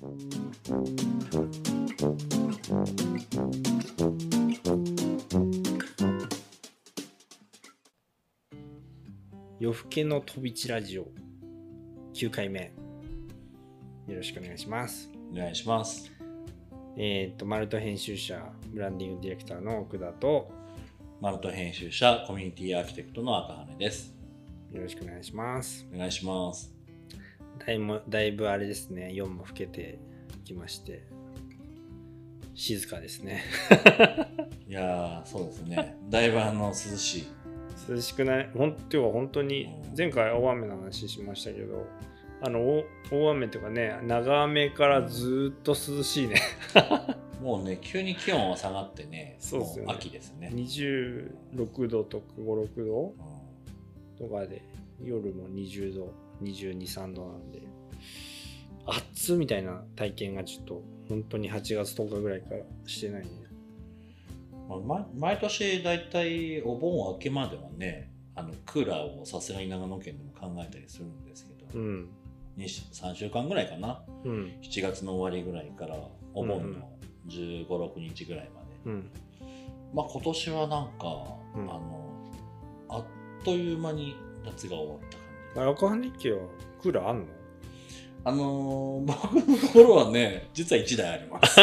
夜更けの飛び地ラジオ9回目よろしくお願いしますお願いします。えっ、とマルト編集者ブランディングディレクターの奥田とマルト編集者、コミュニティアーキテクトの赤羽です。よろしくお願いしますお願いします。だいぶだいぶあれですね。夜も更けてきまして。静かですね。いやー、そうですね。だいぶあの涼しい。涼しくない？本当は本当に前回大雨の話しましたけどあのお大雨とかね長雨からずっと涼しいね。もうね、急に気温は下がってね、そうっすよね。秋ですね。26度とか56度うん。とかで夜も20度223度なんで。暑っみたいな体験がちょっと本当に8月10日ぐらいからしてないね。まあま毎年だいたいお盆明けまではね、あのクーラーをさすがに長野県でも考えたりするんですけど、うん。にし3週間ぐらいかな。うん。7月の終わりぐらいからお盆の15、6日ぐらいまで。うん。まあ今年はなんか、うん。あのあっという間に夏が終わった赤羽家はクーラーあんの？あのー 僕のところはね実は1台あります。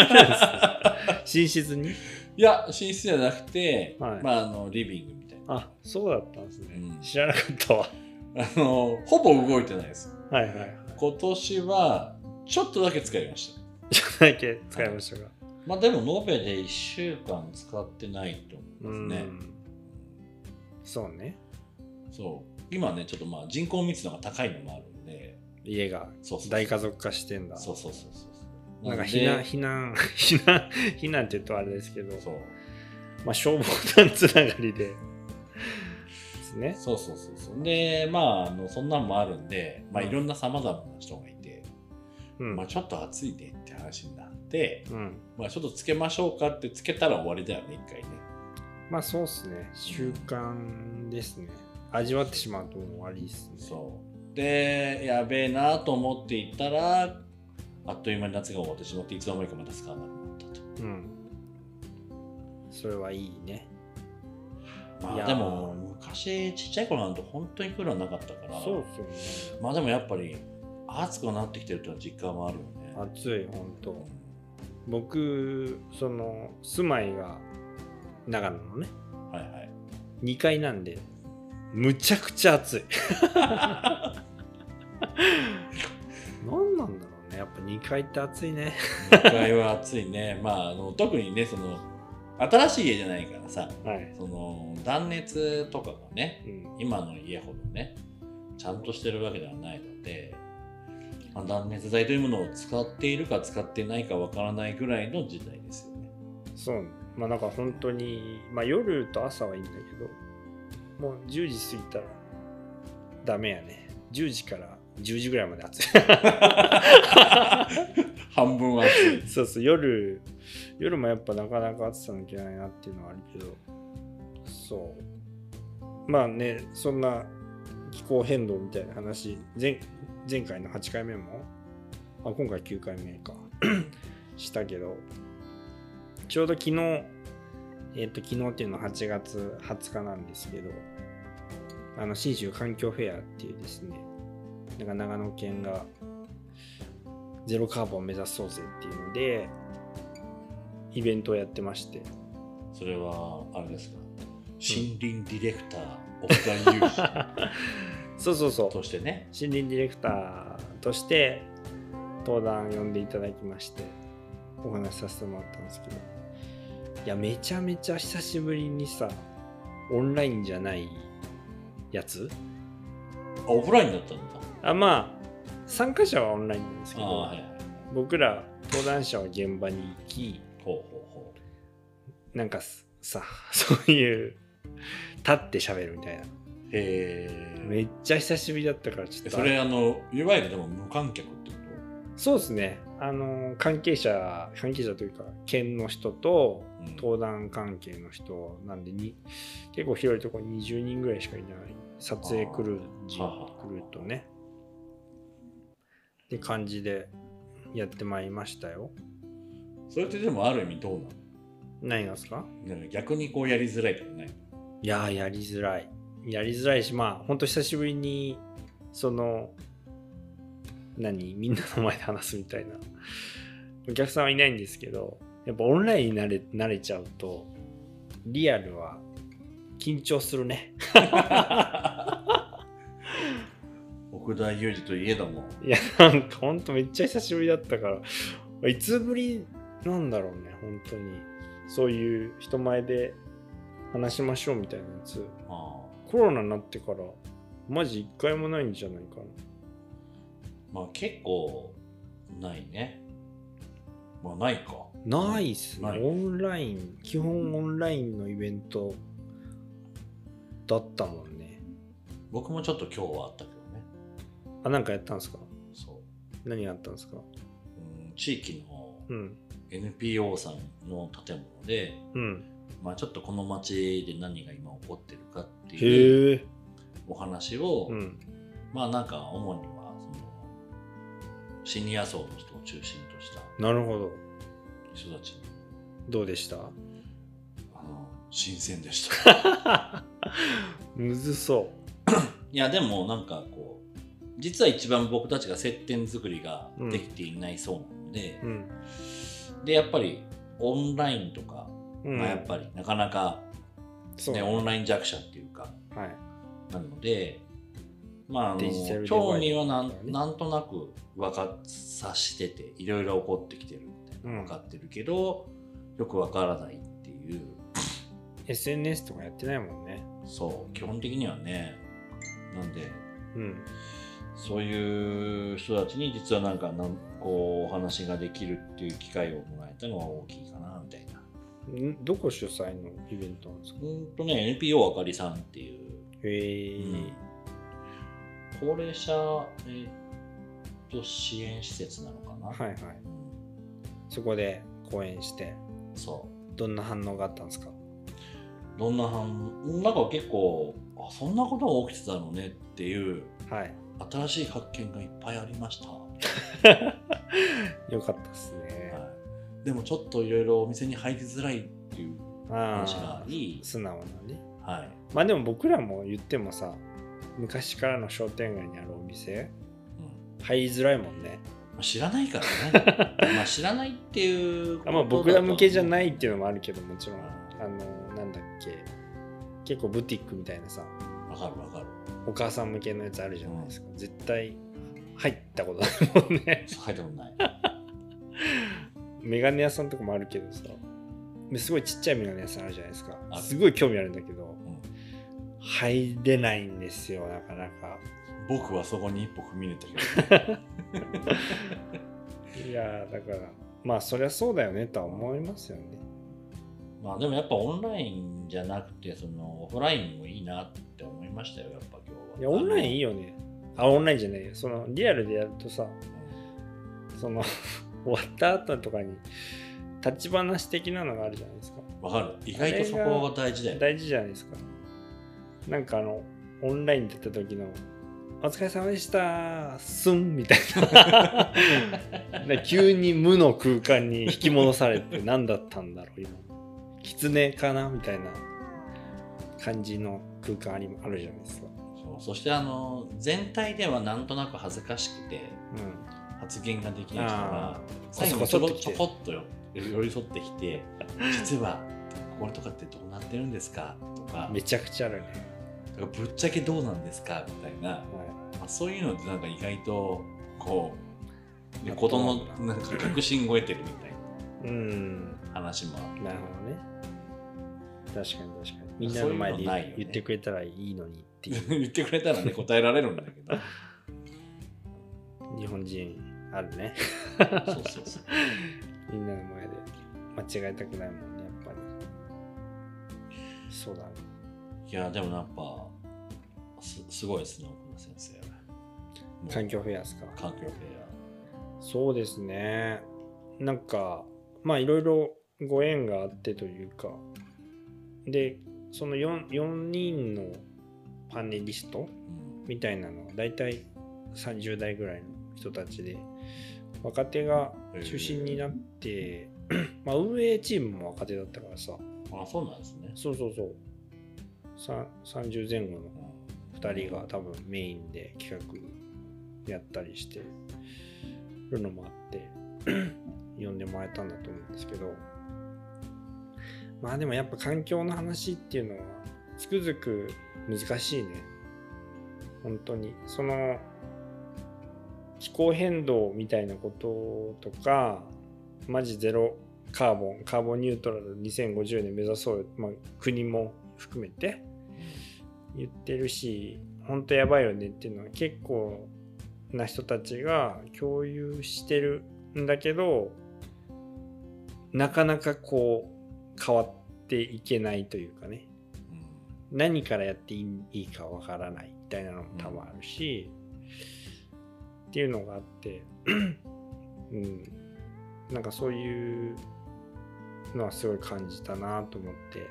寝室に？いや寝室じゃなくて、はい。まああのリビングみたいな。あそうだったんですね、うん。知らなかったわ。あのーほぼ動いてないですはいはいはい。今年はちょっとだけ使いました。ちょっとだけ使いましたが、まあでも延べで1週間使ってないと思うんいますね。そうね。そう今ねちょっとまあ人口密度が高いのもあるんで。家が大家族化してんだ。そうそうそうそうなんかで避難避難 避難避難って言うとあれですけどそう。まあ消防団つながりで。ですね。そうそうそうそう。でまああのそんなんもあるんで、まあ、うん。いろんなさまざまな人がいて、うん。まあ、ちょっと暑いねって話になって、うん。まあ、ちょっとつけましょうかってつけたら終わりだよね一回ね。まあそうっすね。習慣ですね味わってしまうと終わりですね。そう。でやべえなと思っていたらあっという間に夏が終わってしまっていつの間にかまた使わなくなったと、うん。それはいいね。まあ、でも昔ちっちゃい頃なんて本当にクーラーなかったから。そうっすよね。まあでもやっぱり暑くなってきてるというのは実感もあるよね。暑い本当。僕その住まいが長野のねはいはい2階なん。でむちゃくちゃ暑い。何なんだろうね。やっぱ2階って暑いね。2階は暑いね。まああの特にねその新しい家じゃないからさはい、その断熱とかがねうん、今の家ほどねちゃんとしてるわけではないので、まあ、断熱材というものを使っているか使ってないかわからないぐらいの時代ですよね。そう。ねまあなんか本当にまあ夜と朝はいいんだけどもう10時過ぎたらダメやね。10時から10時ぐらいまで暑い。半分は暑い。そうそう。夜夜もやっぱなかなか暑さ抜けないなっていうのはあるけど。そう。まあねそんな気候変動みたいな話。前前回の8回目もあ今回9回目か。したけど。ちょうど昨日えっ、と昨日っていうのは8月20日なんですけどあの信州環境フェアっていうですねなんか長野県がゼロカーボンを目指そうぜっていうのでイベントをやってまして。それはあれですか？森林ディレクター奥田裕二そうそうそう。としてね。森林ディレクターとして登壇呼んでいただきましてお話しさせてもらったんですけどいやめちゃめちゃ久しぶりにさオンラインじゃないやつ？あオフラインだったんだあまあ参加者はオンラインなんですけど、はいはい。僕ら登壇者は現場に行きほうほうほなんかさ そういう立って喋るみたいな。うへえめっちゃ久しぶりだったからちょっとそれあのいわゆるでも無観客ってこそうですね。あの関係者関係者というか県の人とうん。登壇関係の人なんでに結構広いところに20人ぐらいしかいない。撮影クルージとね。って感じでやってまいりましたよ。それってでもある意味どうなの？何がですか？逆にこうやりづらいとかね。いやー、やりづらい。やりづらいし、まあ、ほんと久しぶりに、その、何？みんなの前で話すみたいな。お客さんはいないんですけど、やっぱオンラインに慣れ慣れちゃうと、リアルは緊張するね。奥田裕二といえども。いや、なんかほんとめっちゃ久しぶりだったから、いつぶりなんだろうね、本当に。そういう人前で話しましょうみたいなやつ。あコロナになってから、マジ一回もないんじゃないかな。まあ結構ないね。まあないか。ないっすね。オンライン、基本オンラインのイベントだったもんね。僕もちょっと今日はあったけどね。あ、なんかやったんですか？そう。何があったんですか？うん、地域のうん NPO さんの建物で、うん。まあちょっとこの街で何が今起こってるかっていう。お話を、うん。まあなんか主にシニア層の人を中心としたなるほど。人たちにどうでした？あの新鮮でした。むずそいやでもなんかこう実は一番僕たちが接点作りができていないそうなので、う。うん。でやっぱりオンラインとか、うん、まあ、やっぱりなかなか、ねそうねオンライン弱者っていうかはい。なのでまああの興味はなんなんとなく分かさしてていろいろ起こってきてるみたいなうん分かってるけど、よく分からないっていう。SNS とかやってないもんね。そう基本的にはね。なんでうん。そういう人たちに実はなんかなんこうお話ができるっていう機会をもらえたのは大きいかなみたいな。ん？どこ主催のイベントなんですか？うんとね NPO あかりさんっていう、へえ、うん高齢者、えーっと支援施設なのかな？はいはい。うんそこで講演して、そどんな反応があったんですか？うどんな反なんか結構あそんなことが起きてたのねっていうはい。新しい発見がいっぱいありました。よかったですね。はい、でもちょっといろいろお店に入りづらいっていうあ話があり、素直なね。はい、まあでも僕らも言ってもさ、昔からの商店街にあるお店、うん。入りづらいもんね。まあ知らないからね。まあ知らないっていうあまあ僕ら向けじゃないいっていうのもあるけど、もちろん、あの、なんだっけ、結構ブティックみたいなさ、わかるわかる。お母さん向けのやつあるじゃないですか。絶対入ったことないもんね。入ったことない。メガネ屋さんとかもあるけどさ、すごいちっちゃいメガネ屋さんあるじゃないですか。すごい興味あるんだけど、ん入れないんですよ、なかなか。僕はそこに一歩踏み入れたけど、いやーだから、まあそりゃそうだよねとは思いますよね。まあでもやっぱオンラインじゃなくてそのオフラインもいいなって思いましたよやっぱ今日はいや、オンラインいいよ、よね。あ、オンラインじゃないよ。そのリアルでやるとさ、その 終わった後とかに立ち話的なのがあるじゃないですか。わかる意外とそこが大事だよ大事じゃないですか。なんかあの、オンラインでやった時の、お疲れ様でした、すんみたいな。で急に無の空間に引き戻されて何だったんだろう、今。狐かな？みたいな感じの空間ありあるじゃないですか。そうそしてあの全体ではなんとなく恥ずかしくてうん。発言ができない人あがー最後にちょこっと来てろちょこっとよ寄り添ってきて実はこれとかってどうなってるんですか？とかめちゃくちゃあるね。ぶっちゃけどうなんですか？みたいな、はまあ、そういうのってなんか意外とこう、ね、まあことのなんか確信を得てるみたい。な話もあってなるほどね。確かに確かに。みんなの前で言ってくれたらいいのにっていう 言ってくれたらね答えられるんだけど日本人あるね。そうそうそう みんなの前で間違えたくないもんね、やっぱり。そうだね。いやでもやっぱすすごいですね奥野先生。環境フェアですか。環境フェそうですね。なんか、まあいろいろご縁があってというか、で、その 4, 4人のパネリストみたいなのは大体30代ぐらいの人たちで若手が中心になって、まあ運営チームも若手だったからさ。あそうなんですね。そうそうそう。さ30前後の2人が多分メインで企画やったりしてるのもあって 呼んでもらえたんだと思うんですけど。まあでもやっぱ環境の話っていうのはつくづく難しいね。本当に。その気候変動みたいなこととかマジゼロカーボンカーボンニュートラル2050年目指そうよ、まあ、国も含めて言ってるし本当やばいよねっていうのは結構な人たちが共有してるんだけどなかなかこう変わっていけないというかね。何からやっていいかわからないみたいなのも多分あるし、っていうのがあって、うん、なんかそういうのはすごい感じたなと思って。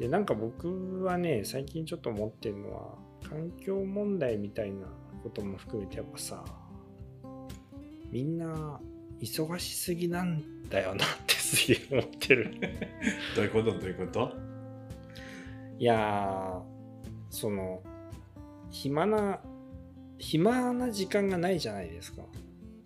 でなんか僕はね最近ちょっと思ってるのは環境問題みたいなことも含めてやっぱさみんな忙しすぎなんだよなってすげえ思ってる。どういうこと？どういうこと？いやーその暇な暇な時間がないじゃないですか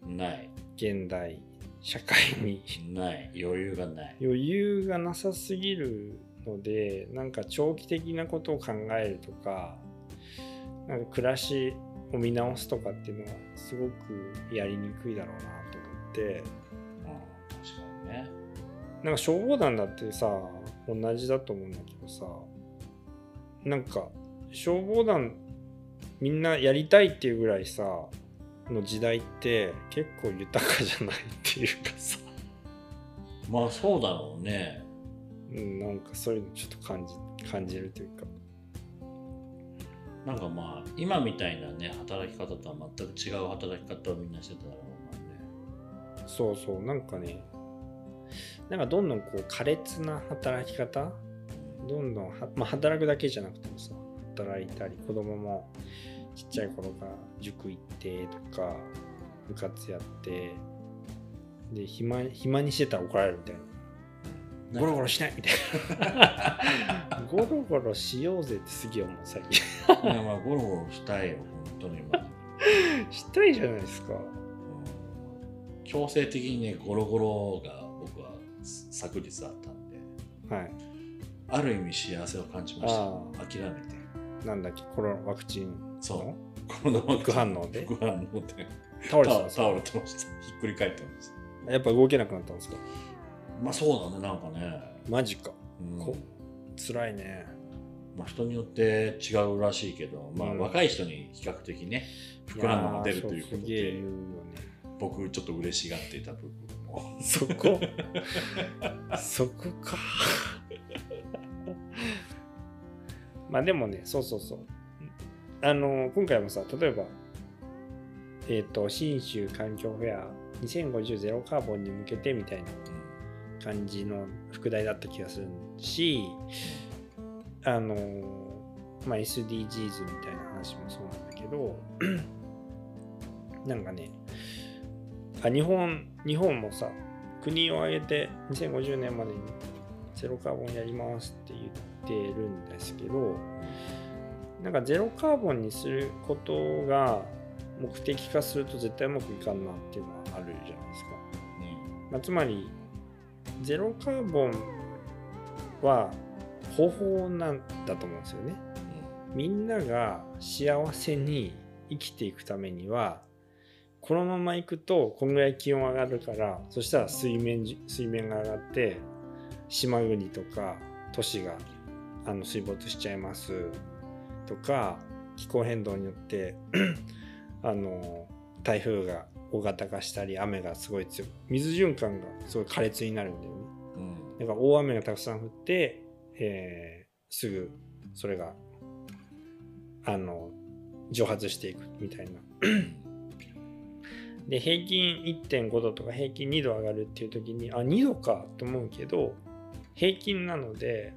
ない。現代社会にない。余裕がない。余裕がなさすぎるのでなんか長期的なことを考えるとかなんか暮らしを見直すとかっていうのはすごくやりにくいだろうなと思ってうん、確かにね。なんか消防団だってさ同じだと思うんだけどさなんか消防団みんなやりたいっていうぐらいさの時代って結構豊かじゃないっていうかさ、まあそうだろうね。うん、なんかそういうのちょっと感じ感じるというかなんかまあ今みたいなね働き方とは全く違う働き方をみんなしてただろうね。そうそうなんかねなんかどんどんこう苛烈な働き方どんどんは、まあ、働くだけじゃなくてもさ働いたり子供もちっちゃい頃から塾行ってとか部活やってで暇暇にしてたら怒られるみたいなゴロゴロしないみたいなゴロゴロしようぜってすげえ思う最近。いやまあゴロゴロしたいよ本当に今、したいじゃないですか。うん。強制的にねゴロゴロが僕は昨日あったんで。はい。ある意味幸せを感じました。あ諦めて。なんだっけコロナワクチンそう。のコロナ副反応で？副反応で。倒れてました。ひっくり返ってました。やっぱ動けなくなったんですか？まあそうだねなんかね、マジか。うん。こ辛いね。まあ、人によって違うらしいけど、まあ、うん。若い人に比較的ね副反応が出るということでね。僕ちょっと嬉しがっていた部分も。そこ。そこか。まあでもねそうそうそう。あの今回もさ例えばえっ、と信州環境フェア2050ゼロカーボンに向けてみたいな感じの副題だった気がするしあのまあ SDGs みたいな話もそうなんだけど なんかねあ日本日本もさ国を挙げて2050年までにゼロカーボンやりますって言ってるんですけどなんかゼロカーボンにすることが目的化すると絶対うまくいかんなっていうのはあるじゃないですか。まあ、つまりゼロカーボンは方法なんだと思うんですよね。みんなが幸せに生きていくためにはこのまま行くとこんぐらい気温上がるからそしたら水面水面が上がって島国とか都市があの水没しちゃいますとか気候変動によって あの台風が大型化したり雨がすごい強い水循環がすごい苛烈になるんだよね。うんだから大雨がたくさん降って、えーすぐそれがあの蒸発していくみたいな。で平均1.5度とか平均2度上がるっていう時にあ2度かと思うけど平均なので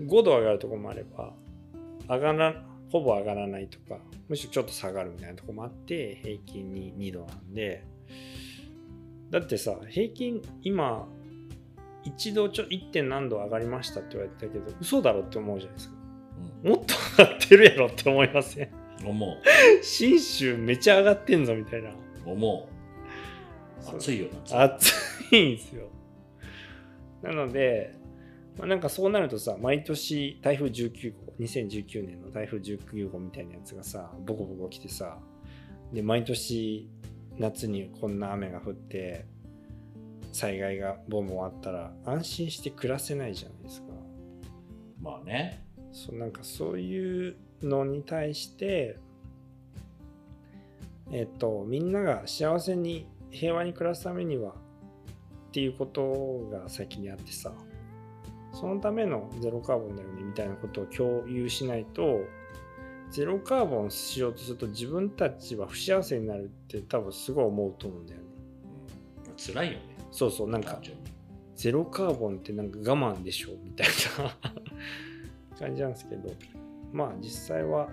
5度上がるとこもあれば上がらほぼ上がらないとかむしろちょっと下がるみたいなとこもあって平均に2度なんで。だってさ平均今一度ちょ 1. 点何度上がりましたって言われてたけど嘘だろって思うじゃないですか。うん。もっと上がってるやろって思いません？思う。信州めちゃ上がってんぞみたいな。思う。暑いよ夏。暑いんですよ。なので、まあ、なんかそうなるとさ毎年台風19号2019年の台風19号みたいなやつがさボコボコ来てさで毎年夏にこんな雨が降って災害がボンボンあったら安心して暮らせないじゃないですか。まあね。そうなんかそういうのに対してえっとみんなが幸せに平和に暮らすためにはっていうことが先にあってさそのためのゼロカーボンだよねみたいなことを共有しないとゼロカーボンしようとすると自分たちは不幸せになるって多分すごい思うと思うんだよね。うん辛いよね。そうそうなんかゼロカーボンってなんか我慢でしょみたいな 感じなんですけどまあ実際は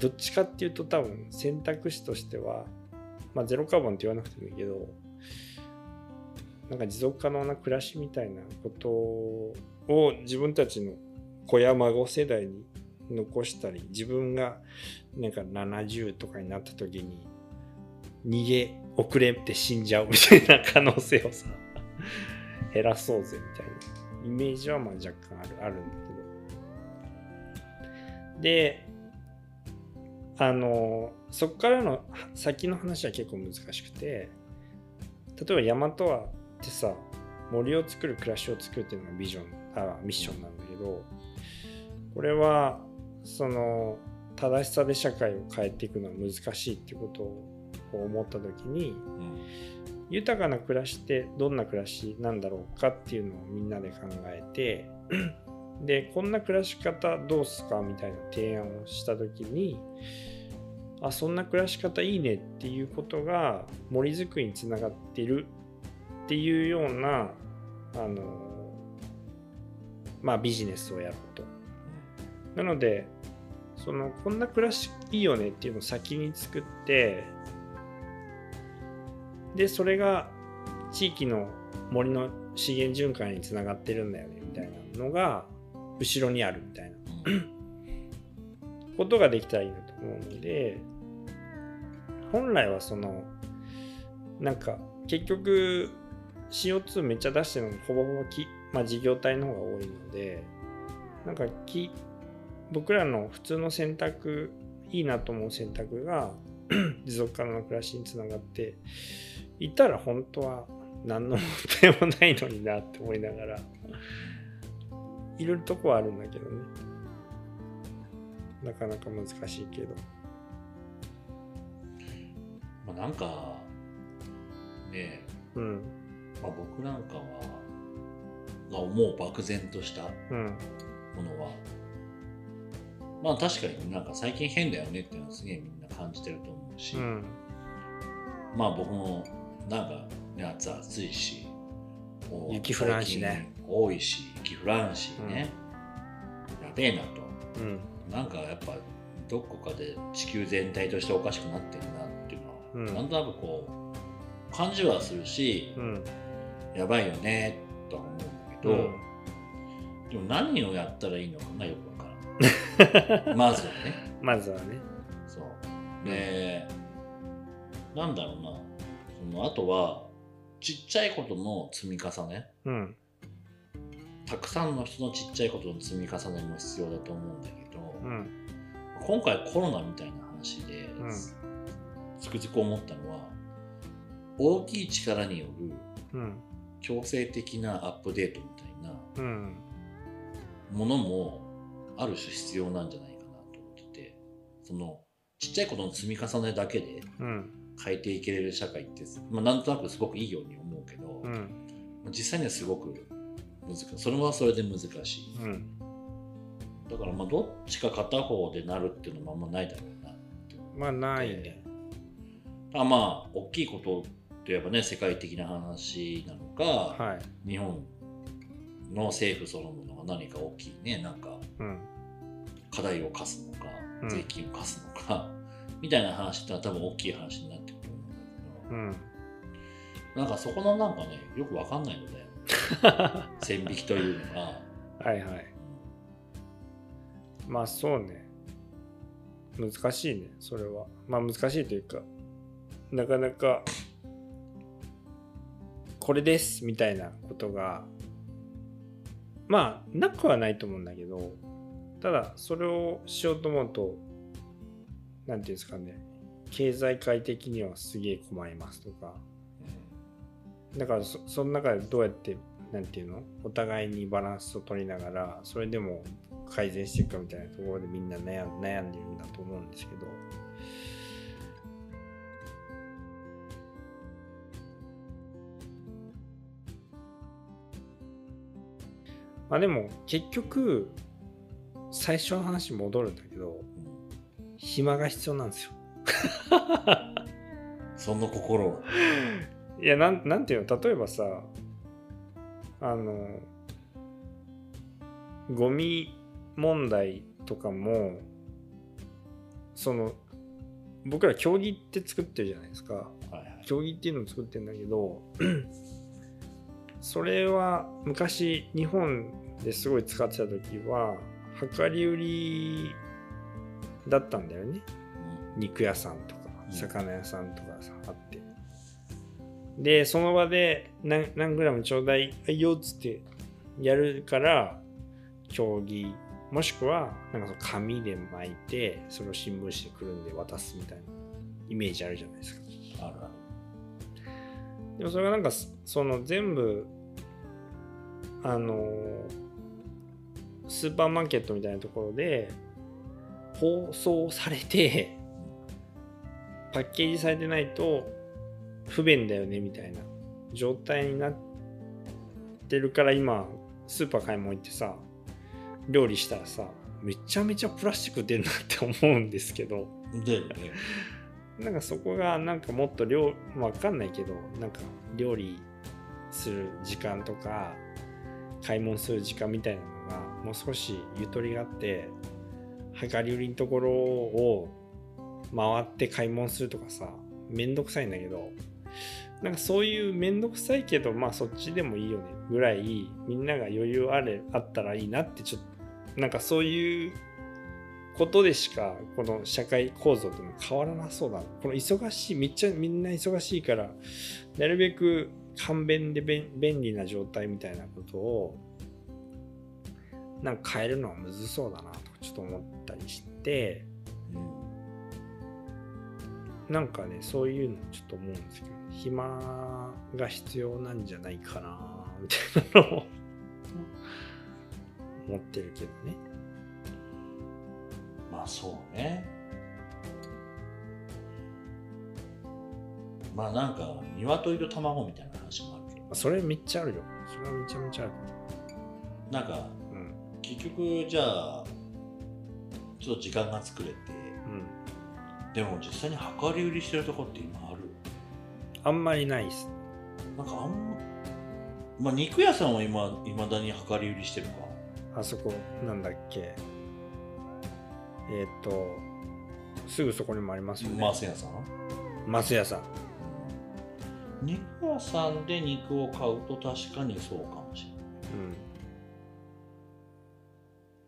どっちかっていうと多分選択肢としてはまあゼロカーボンって言わなくてもいいけどなんか持続可能な暮らしみたいなことを自分たちの子や孫世代に残したり自分がなんか70とかになった時に逃げ遅れて死んじゃうみたいな可能性をさ 減らそうぜみたいな。イメージはまあ若干あるあるんだけど。であのそこからの先の話は結構難しくて例えば大和はってさ森を作る暮らしを作るっていうのがビジョンあミッションなんだけどこれはその正しさで社会を変えていくのは難しいってことを思った時にうん豊かな暮らしってどんな暮らしなんだろうかっていうのをみんなで考えて でこんな暮らし方どうすかみたいな提案をした時にあそんな暮らし方いいねっていうことが森づくりにつながってるっていうようなあのまあビジネスをやろうと。なのでそのこんな暮らしいいよねっていうのを先に作ってでそれが地域の森の資源循環につながってるんだよねみたいなのが後ろにあるみたいなことができたらいいなと思うので本来はそのなんか結局 CO2 めっちゃ出してるのほぼほぼ木、まあ、事業体の方が多いのでなんか木僕らの普通の選択いいなと思う選択が 持続可能な暮らしにつながっていたら本当は何の問題もないのになって思いながらいるとこはあるんだけどね。なかなか難しいけど。まあなんかねうんまあ、僕なんかはが思う漠然としたうん。ものはまあ確かになんか最近変だよねっていうのはすげえみんな感じてると思うし、うん。まあ僕もなんか夏暑いし雪降らんしね。多いし雪降らんしね、やべえなと。うん。なんかやっぱどこかで地球全体としておかしくなってるなっていうのは、うん。なんとなくこう感じはするし、うんやばいよねとは思うんだけど、でも何をやったらいいのかなよくわからん。まずはね。まずはね。そう。でなんだろうな。そのあとはちっちゃいことの積み重ね。うん。たくさんの人のちっちゃいことの積み重ねも必要だと思うんだけど、うん。今回コロナみたいな話で、うん。つくづく思ったのは大きい力によるうん強制的なアップデートみたいなうんものもある種必要なんじゃないかなと思っててそのちっちゃいことの積み重ねだけでうん変えていけれる社会って、まあ、なんとなくすごくいいように思うけど、うん。実際にはすごく難しい。それはそれで難しい。うん。だからまあどっちか片方でなるっていうのもあんまないだろうなって思まあないね。あまあ大きいことといえばね世界的な話なのか、はい。日本の政府そのものが何か大きいねなんかうん。課題を課すのかうん。税金を課すのか、みたいな話ってのは多分大きい話になってくると思うんだけど、うん。なんかそこのなんかねよくわかんないので 線引きというのが、はいはい。まあそうね。難しいねそれは。まあ難しいというかなかなかこれですみたいなことがまあなくはないと思うんだけどただそれをしようと思うとなんていうんですかね経済界的にはすげえ困りますとか。だからそその中でどうやってなんていうのお互いにバランスを取りながらそれでも改善していくかみたいなところでみんな悩んでるんだと思うんですけど。まあでも結局最初の話に戻るんだけど暇が必要なんですよ。その心を、いやなんなんていうの？例えばさあのゴミ問題とかもその僕ら競技って作ってるじゃないですか。はいはい。競技っていうのを作ってるんだけどそれは昔日本ですごい使ってた時は量り売りだったんだよね。肉屋さんとかうん。魚屋さんとかさあって。でその場で何何グラムちょうだいはいよっつってやるから競技もしくはなんかその紙で巻いてそれを新聞紙でくるんで渡すみたいなイメージあるじゃないですか。あるある。でもそれがなんかそその全部あのスーパーマーケットみたいなところで包装されてパッケージされてないと不便だよねみたいな状態になってるから今スーパー買い物行ってさ料理したらさめちゃめちゃプラスチック出るなって思うんですけど。でね。なんかそこがなんかもっと料わかんないけどなんか料理する時間とか買い物する時間みたいなのがもう少しゆとりがあって量り売りのところを回って買い物するとかさめんどくさいんだけどなんかそういうめんどくさいけどまあそっちでもいいよねぐらいみんなが余裕あれあったらいいなってちょっとなんかそういうことでしかこの社会構造っていうのは変わらなそうだ。この忙しいめっちゃみんな忙しいからなるべく簡便で便便利な状態みたいなことをなんか変えるのはむずそうだなとかちょっと思ったりしてなんかねそういうのちょっと思うんですけど暇が必要なんじゃないかなみたいなのを思ってるけどね。まあそうねまあなんか鶏と卵みたいな話もあるけど。それめっちゃあるよ。それはめちゃめちゃある。なんかうん。結局じゃあちょっと時間が作れてうん。でも実際に量り売りしてるとこって今ある？あんまりないっす。なんかあんままあ肉屋さんは今いまだに量り売りしてるか？あそこなんだっけ。えっ、とすぐそこにもありますよね。マス屋さん？松屋さん肉屋さんで肉を買うと確かにそうかもしれない。うん。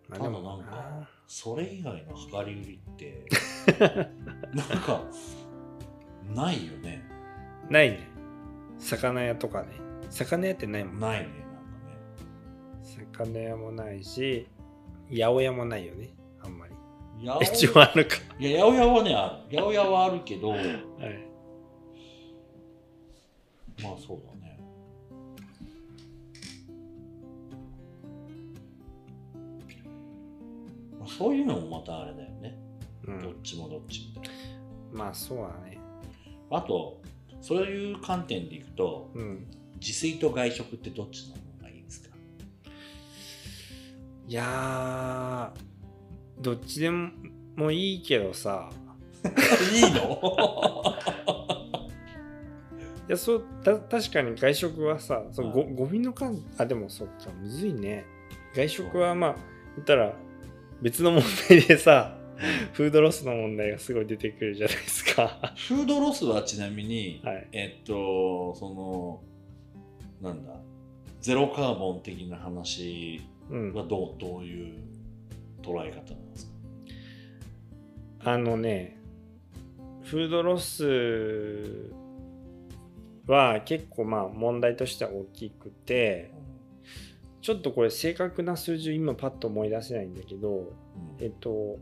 まあただなんでもかそれ以外の量り売りって なんかないよね。ないね。魚屋とかね。魚屋ってないもんないね魚屋もないし八百屋もないよね。あんまり。なんかね一応あるか。いや八百屋はねある。八百屋はあるけど はいまあそうだね。まあそういうのもまたあれだよね、うん。どっちもどっちみたいまあそうだね。なあとそういう観点でいくとうん。自炊と外食ってどっちの方がいいですか？いやーどっちでももいいけどさ。いいの？い やそうた確かに外食はさそのごはい。ゴミの数あでもそっかむずいね。外食はまあ言ったら別の問題でさフードロスの問題がすごい出てくるじゃないですか。フードロスはちなみに、はい。えっとそのなんだゼロカーボン的な話うんはどうどういう捉え方なんですか、あのねフードロスは結構まあ問題としては大きくてちょっとこれ正確な数字を今パッと思い出せないんだけどうん。えっと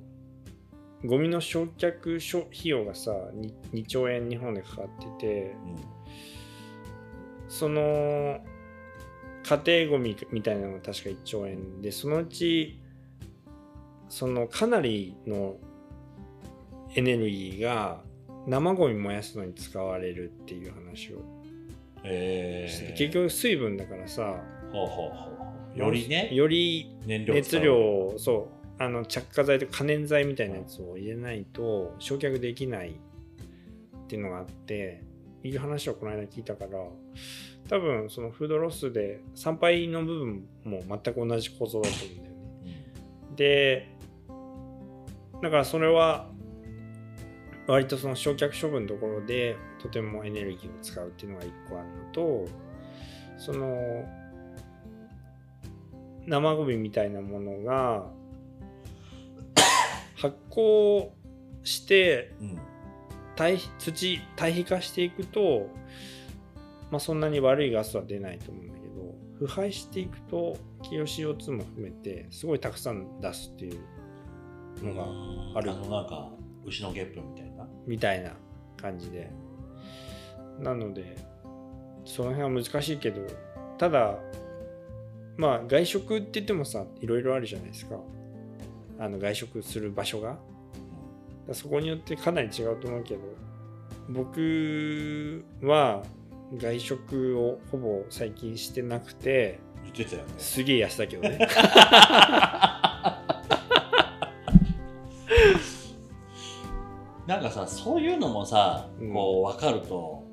ゴミの焼却処費用がさ 2, 2兆円日本でかかっててその家庭ゴミみたいなのが確か1兆円でそのうちそのかなりのエネルギーが生ゴミ燃やすのに使われるっていう話をえー、結局水分だからさほうほうほうよりね。より熱量をそうあの着火剤とか可燃剤みたいなやつを入れないと焼却できないっていうのがあっていう話をこの間聞いたから多分そのフードロスで参拝の部分も全く同じ構造だと思うんだよね。うん。でだからそれは割とその焼却処分のところでとてもエネルギーを使うっていうのが一個あるのとその生ゴミみたいなものが 発酵してうん。堆土堆肥化していくと、まあ、そんなに悪いガスは出ないと思うんだけど腐敗していくとキロ CO2 も含めてすごいたくさん出すっていうのがある。あのなんか牛のゲップみたいな。みたいな感じでなのでその辺は難しいけどただまあ外食って言ってもさいろいろあるじゃないですか。あの外食する場所が。そこによってかなり違うと思うけど僕は外食をほぼ最近してなくて言ってたよね。すげえ痩せたけどね。なんかさそういうのもさ、うん。こう分かると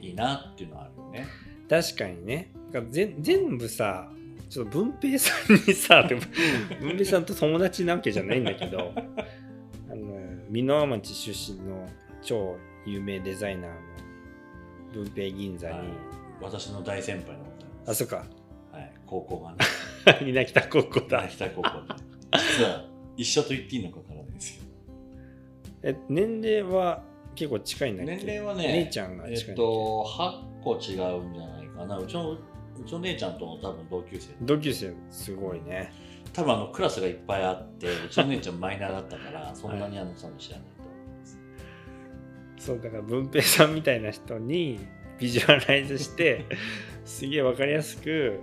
いいなっていうのはあるよね。確かにね。全部さちょっと文平さんにさでも 文平さんと友達なわけじゃないんだけどあの箕輪町出身の超有名デザイナーの文平銀座に、はい。私の大先輩のあそっか。はい、高校がね。稲北高校だ。北高校で。実は一緒と言っていいのかわからないですけど。え年齢は結構近いんだっけ？年齢はね姉ちゃんが近いんだっけ？えっと8個違うんじゃないかな。うちのうちの姉ちゃんと多分同級生。同級生すごいね。多分あのクラスがいっぱいあってうちの姉ちゃんマイナーだったからそんなにあの多分知らないと思います、そうだから文平さんみたいな人にビジュアライズして すげえわかりやすく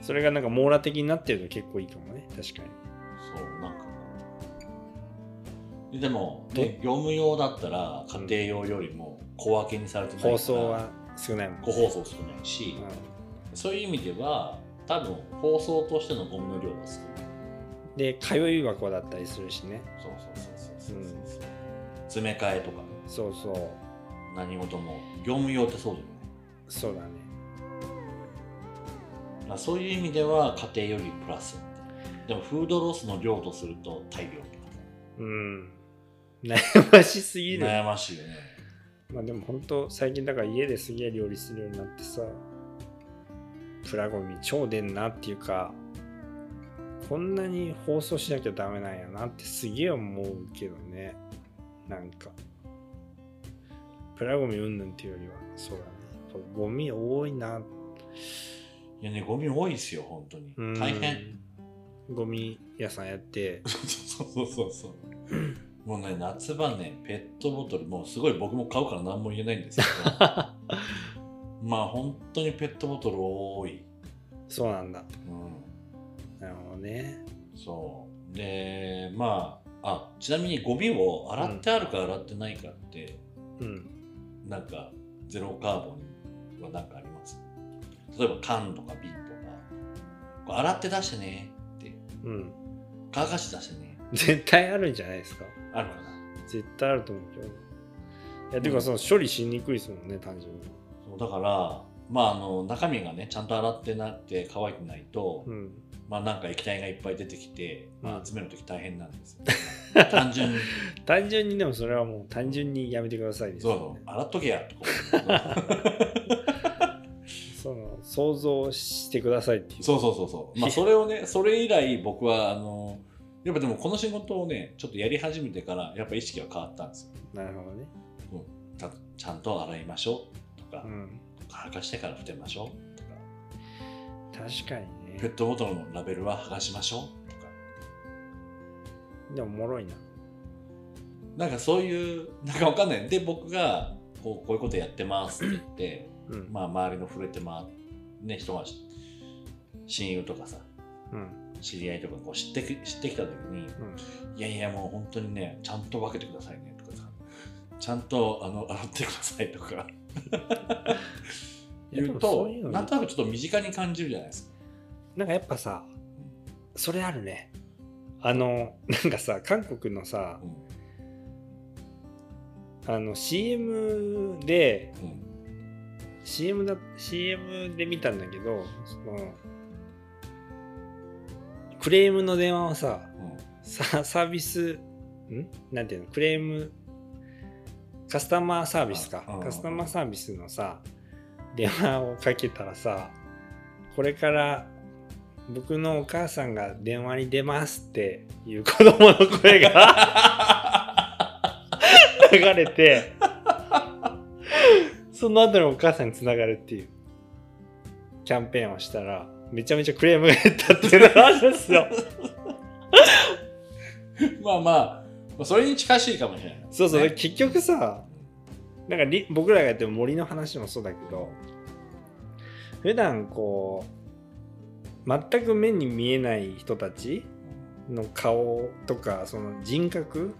それがなんか網羅的になってると結構いいかもね。確かに。そうなんかでも、ね、業務用だったら家庭用よりも小分けにされてないから放送は少ないもん個包装少ないし、そういう意味では多分放送としてのゴミの量が少ない。うんで通い箱だったりするしね。そうそうそうそうそうそう、詰め替えとかね。そうそう。何事も。業務用ってそうだよねそうだね。だからそういう意味では家庭よりプラスでもフードロスの量とすると大量うん 悩ましすぎる。悩ましいよね。まあでも本当最近だから家ですげえ料理するようになってさプラゴミ超出んなっていうかこんなに放送しなきゃダメなんやなってすげえ思うけどね。なんかプラゴミうんぬんっていうよりはそうだね。ゴミ多いな。いやねゴミ多いですよ本当に。うん。大変。ゴミ屋さんやって。そうそうそうそう もうね夏場ねペットボトルもうすごい僕も買うから何も言えないんですけど。まあ本当にペットボトル多い、そうなんだ。うん、なるほどね。そう。でまああちなみにゴミを洗ってあるか洗ってないかって、うん。なんかゼロカーボンは何かあります？例えば缶とか瓶とか。洗って出してねって。うん。乾かして出してね。絶対あるんじゃないですかあるかな。絶対あると思うけどいやていうかその処理しにくいですもんね単純に。そうだからまああの中身がねちゃんと洗ってなって乾いてないと、うん。まあなんか液体がいっぱい出てきて、まあ、うん。集めるとき大変なんですよ。単純に、単純にでもそれはもう単純にやめてくださいですそうよそう、洗っとけやとか その想像してくださいっていう。そうそうそうそう。まあそれをね、それ以来僕は、あの、やっぱでもこの仕事をね、ちょっとやり始めてから、やっぱ意識が変わったんですよ。なるほどね。ちゃちゃんと洗いましょう。とか。う、ん。乾かしてから捨てましょう。とか、確かにね。ペットボトルのラベルは剥がしましょう。とか、でもおもろいな。なんかそういう、なんかわかんない。で、僕がこうこういうことやってますって言って、うん。まあ周りの触れてまね、人が親友とかさ、うん知り合いとかこう知ってき知ってきた時に、いやいやもう本当にね、ちゃんと分けてくださいねとかさ、ちゃんとあの洗ってくださいとか。言うとそうなんとなくちょっと身近に感じるじゃないですか。なんかやっぱさそれあるね。あのなんかさ韓国のさうん。あの CM でうん。CM だ CM で見たんだけどそのクレームの電話をさうん。ササービスん？なんていうの？クレームカスタマーサービスか。カスタマーサービスのさ電話をかけたらさこれから僕のお母さんが電話に出ますっていう子供の声が流れてその後にお母さんにつながるっていうキャンペーンをしたらめちゃめちゃクレームが減ったっていうのがあるんですよ。まあまあ、まあそれに近しいかもしれない。そうそう、ね結局さなんかり僕らがやってる森の話もそうだけど普段こう全く目に見えない人たちの顔とかその人格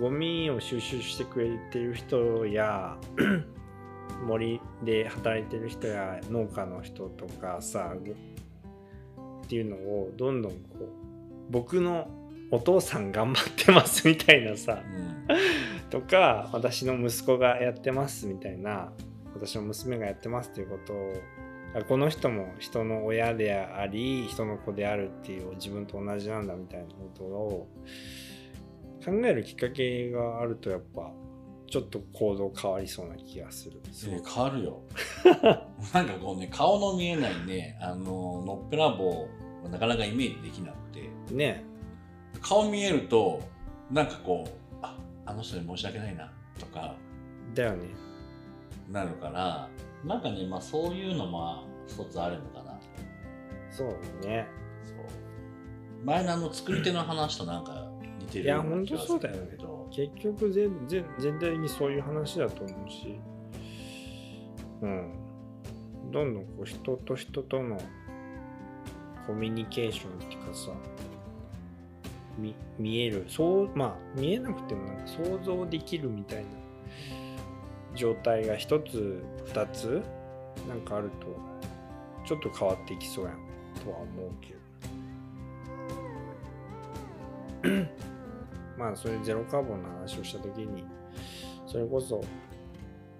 ゴミを収集してくれてる人や森で働いてる人や農家の人とかさっていうのをどんどんこう僕のお父さん頑張ってますみたいなさうん。とか私の息子がやってますみたいな私の娘がやってますっていうことをあこの人も人の親であり人の子であるっていう自分と同じなんだみたいなことを考えるきっかけがあるとやっぱちょっと行動変わりそうな気がする。すごく変わるよ。なんかこうね、顔の見えないね、あの、のっぺらぼうはなかなかイメージできなくて、ね顔見えると、なんかこう、あ、あの人に申し訳ないな、とかだよね。なるから、なんかね、まあそういうのも一つあるのかな。そうね。そう。前のあの作り手の話となんか似てるいやような気がするんだほんとそうだよねけど、結局全全全体にそういう話だと思うし、うん、どんどんこう人と人とのコミュニケーションっていうかさ見見えるそうまあ見えなくてもなんか想像できるみたいな状態が一つ二つなんかあるとちょっと変わっていきそうやんとは思うけど。まあそれゼロカーボンの話をした時にそれこそ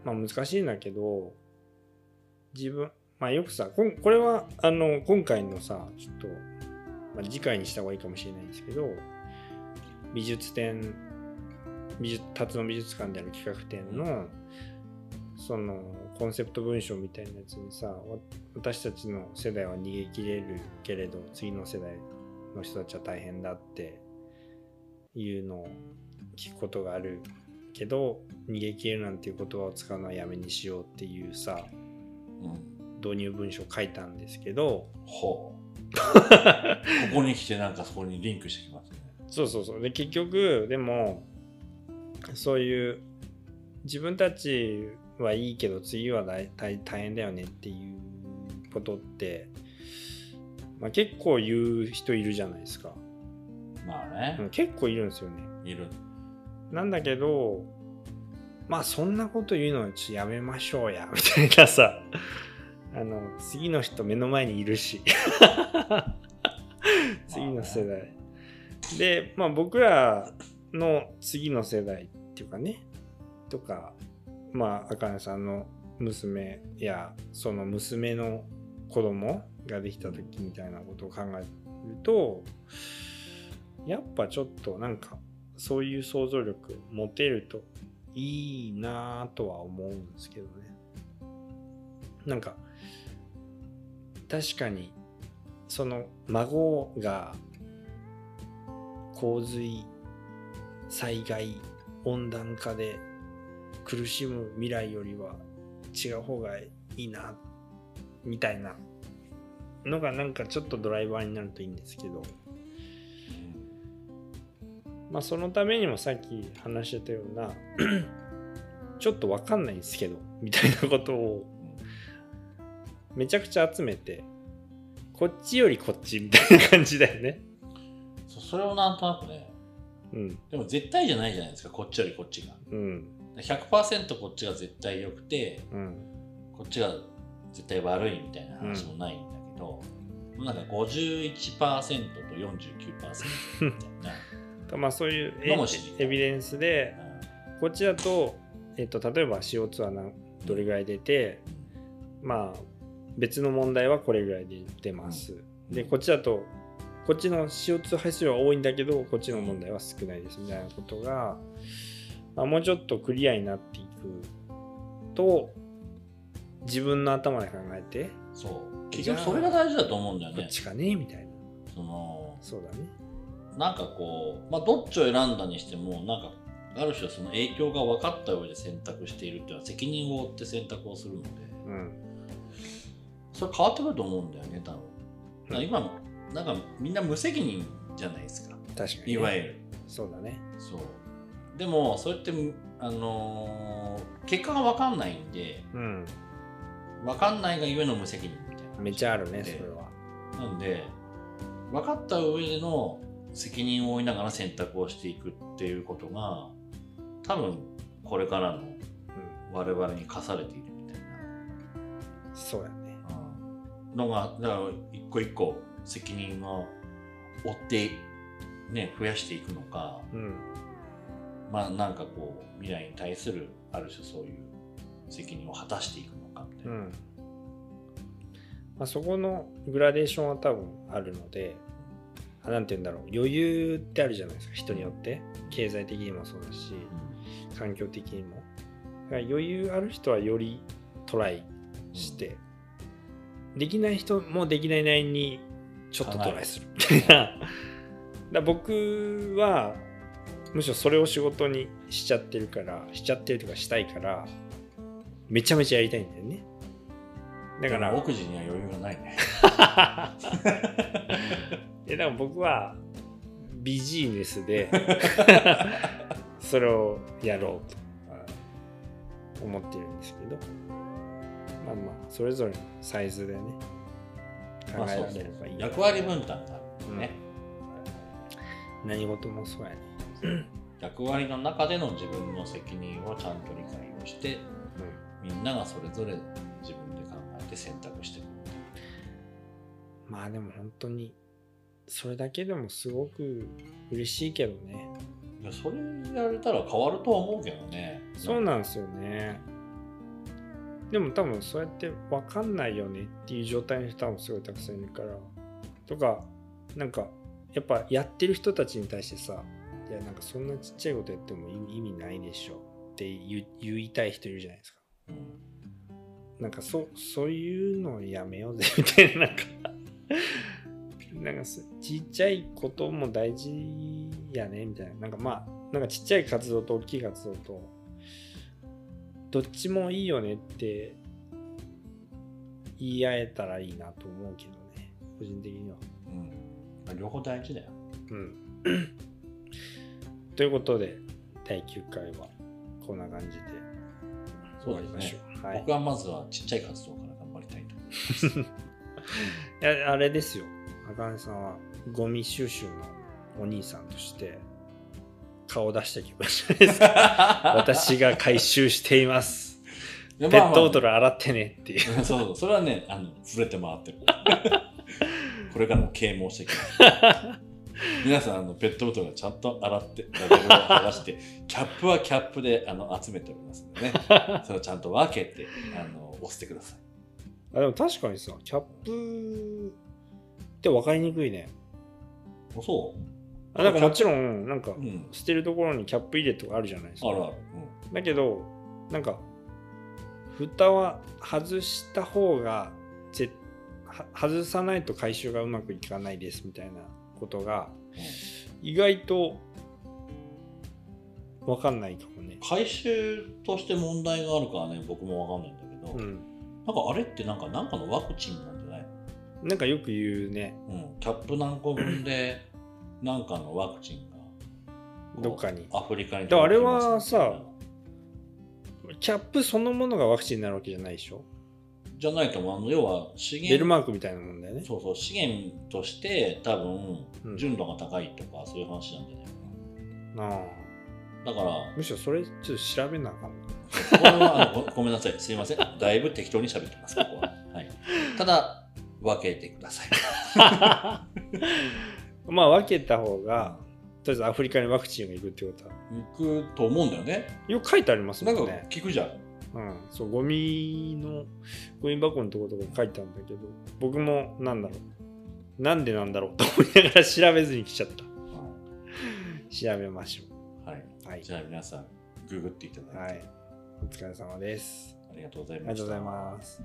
まあ難しいんだけど自分まあよくさここれはあの今回のさちょっと、まあ、次回にした方がいいかもしれないんですけど美術展美術辰野美術館である企画展のそのコンセプト文章みたいなやつにさ私たちの世代は逃げ切れるけれど次の世代の人たちは大変だっていうのを聞くことがあるけど逃げ切れるなんていう言葉を使うのはやめにしようっていうさうん。導入文章を書いたんですけどほう。ここに来てなんかそこにリンクしてきますね。そうそうそうで結局でもそういう自分たちはいいけど次は大大大変だよねっていうことって、まあ、結構言う人いるじゃないですか、まあね。う、ん結構いるんですよね。いる。なんだけどまあそんなこと言うのはちょっとやめましょうや。みたいなさ。あの次の人目の前にいるし。次の世代、でまあ僕らの次の世代っていうかね。とかまああかねさんの娘やその娘の子供ができた時みたいなことを考えるとやっぱちょっとなんかそういう想像力持てるといいなぁとは思うんですけどね。なんか確かにその孫が洪水災害温暖化で苦しむ未来よりは違う方がいいなみたいなのがなんかちょっとドライバーになるといいんですけど。まあそのためにもさっき話してたような ちょっとわかんないんですけどみたいなことをめちゃくちゃ集めてこっちよりこっちみたいな感じだよね。そうそれをなんとなくねうん。でも絶対じゃないじゃないですかこっちよりこっちが。うん。100%こっちが絶対良くてうん。こっちが絶対悪いみたいな話もないんだけど、なんか51%と49%みたいな まあそういうエビデンスでこっちだと,、えっと例えば CO2 は何どれぐらい出てまあ別の問題はこれぐらいで出ます、でこっちだとこっちの CO2 排出量は多いんだけどこっちの問題は少ないですみたいなことが、まあ、もうちょっとクリアになっていくと自分の頭で考えてそう。結局それが大事だと思うんだよね。こっちかねみたいな。そのそうだねなんかこう、まあ、どっちを選んだにしてもなんかある種その影響が分かった上で選択しているっていうのは責任を負って選択をするので。うん。それ変わってくると思うんだよね多分。だから今なんかみんな無責任じゃないですか。確かにね、いわゆる。そうだね。そう。でもそれってあのー結果が分かんないんでうん。分かんないがゆえの無責任みたいなめっちゃあるねそでれはなんで分かった上での責任を負いながら選択をしていくっていうことが多分これからのうん。我々に課されているみたいそうやね。な、うん。のがだから一個一個責任を負ってね増やしていくのかうん。まあなんかこう未来に対するある種そういう責任を果たしていくのかみたいな、うん。まあ、そこのグラデーションは多分あるのであなんて言うんだろう。余裕ってあるじゃないですか。人によって。経済的にもそうだし環境的にも。余裕ある人はよりトライして、できない人もできないなりにちょっとトライする。みたいな。僕はむしろそれを仕事にしちゃってるからしちゃってるとかしたいからめちゃめちゃやりたいんだよね。だからだから奥地には余裕がないね いやでも僕はビジネスで それをやろうと思ってるんですけどまあまあそれぞれのサイズでね考えられればいい、役割分担があるね、何事もそうやね。役割の中での自分の責任をちゃんと理解をしてみんながそれぞれ自分で考えて選択していくまあでも本当にそれだけでもすごく嬉しいけどね。いやそれやれたら変わるとは思うけどね。そうなんですよね。でも多分そうやって分かんないよねっていう状態の人もすごいたくさんいるから。とかなんかやっぱやってる人たちに対してさいやなんかそんなちっちゃいことやっても意味ないでしょ。って言いたい人いるじゃないですか。うん。なんかそそういうのをやめようぜみたいななんかなんかそちっちゃいことも大事やねみたいな。なんかまあなんかちっちゃい活動と大きい活動とどっちもいいよねって言い合えたらいいなと思うけどね。個人的には。うん。まあ両方大事だよ。うん、ということで第9回はこんな感じで。終わりましょう。はい。僕はまずはちっちゃい活動から頑張りたいと思います、あれですよ赤根さんはゴミ収集のお兄さんとして顔出してきました 私が回収しています。ペペットボトル洗ってねっていう。そうそう。それはねあの触れて回ってる。これからも啓蒙していきます。皆さんあのペットボトルはちゃんと洗ってラベルを剥がしてキャップはキャップであの集めておりますのでね。それをちゃんと分けてあの押してください。あでも確かにさキャップって分かりにくいね。あそあなんかもちろんなんかううん。捨てるところにキャップ入れとかあるじゃないですか。あるある。だけどなんか蓋は外した方がぜは外さないと回収がうまくいかないですみたいなことが意外と分かんないかもね。回収として問題があるからね、僕もわかんないんだけど、うん、なんかあれってなんか、なんかのワクチンなんじゃなんかよく言うねうん。キャップ何個分で、なんかのワクチンが、どっかにアフリカにあれは届きますみたいなキャップそのものがワクチンになるわけじゃないでしょ？じゃないと思う。あの要は資源ベルマークみたいなもんだよね。そうそう、資源として多うん分、純度が高いとか、そういう話なんじゃないかあな。だから、あむしろそれちょっと調べなあかんな。これはあのごごめんなさい、すいません。だいぶ適当に喋ってます、ここは。はい、ただ、分けてください。まあ分けた方がとりあえずアフリカにワクチンが行くってことは行くと思うんだよね。よく書いてありますなんかもんね。聞くじゃん。うん、そうゴミのゴミ箱のところとか書いてあるんだけど僕もなんだろうなんでなんだろうと思いながら調べずに来ちゃった調べましょはい。うはい、じゃあ皆さん、ググっていただいて、はい、お疲れ様ですありがとうございありがとうござい。ます